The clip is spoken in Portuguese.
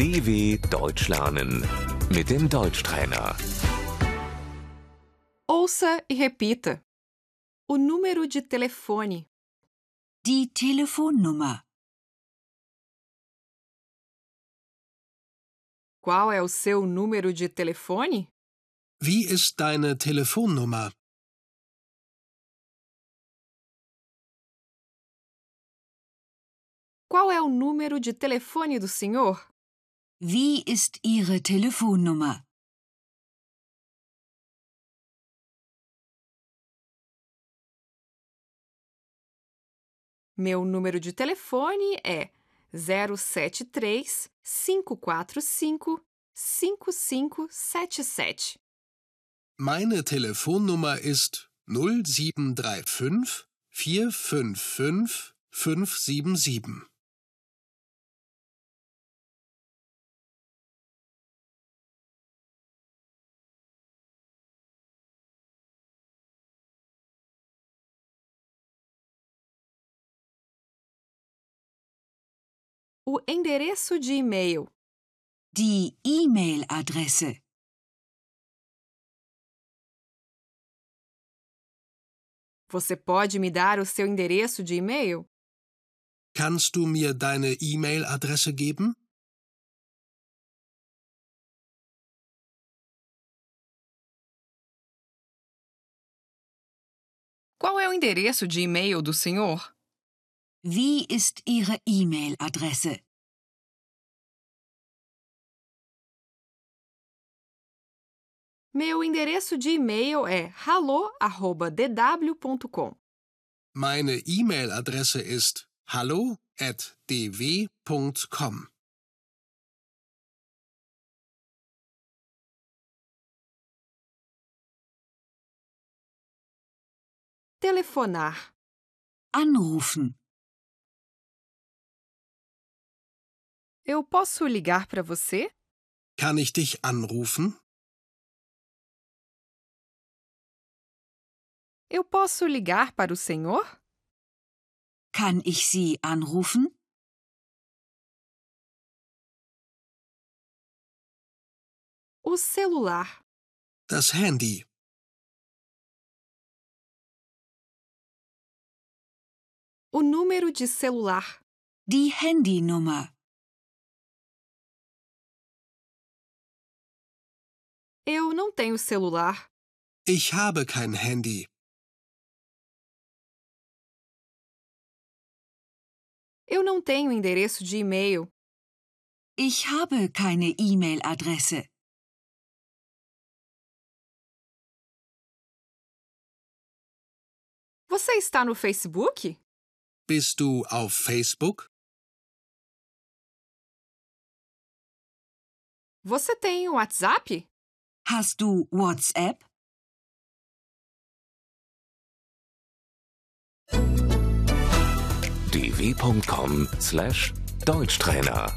DW Deutsch lernen mit dem Deutschtrainer. Ouça e repita. O número de telefone. Die Telefonnummer. Qual é o seu número de telefone? Wie ist deine Telefonnummer? Qual é o número de telefone do senhor? Wie ist Ihre Telefonnummer? Meu número de telefone é 073 545 5577. Meine Telefonnummer ist 0735 455 577. O endereço de e-mail. Die E-Mail-Adresse. Você pode me dar o seu endereço de e-mail? Kannst du mir deine E-Mail-Adresse geben? Qual é o endereço de e-mail do senhor? Wie ist Ihre E-Mail-Adresse? Meu endereço de e-mail é hallo@dw.com. Meine E-Mail-Adresse ist hallo@dw.com. Telefonar. Anrufen. Eu posso ligar para você? Kann ich dich anrufen? Eu posso ligar para o senhor? Kann ich Sie anrufen? O celular. Das Handy. O número de celular. Die Handynummer. Eu não tenho celular. Ich habe kein Handy. Eu não tenho endereço de e-mail. Ich habe keine E-Mail-Adresse. Você está no Facebook? Bist du auf Facebook? Você tem o WhatsApp? Hast du WhatsApp? dw.com/deutschtrainer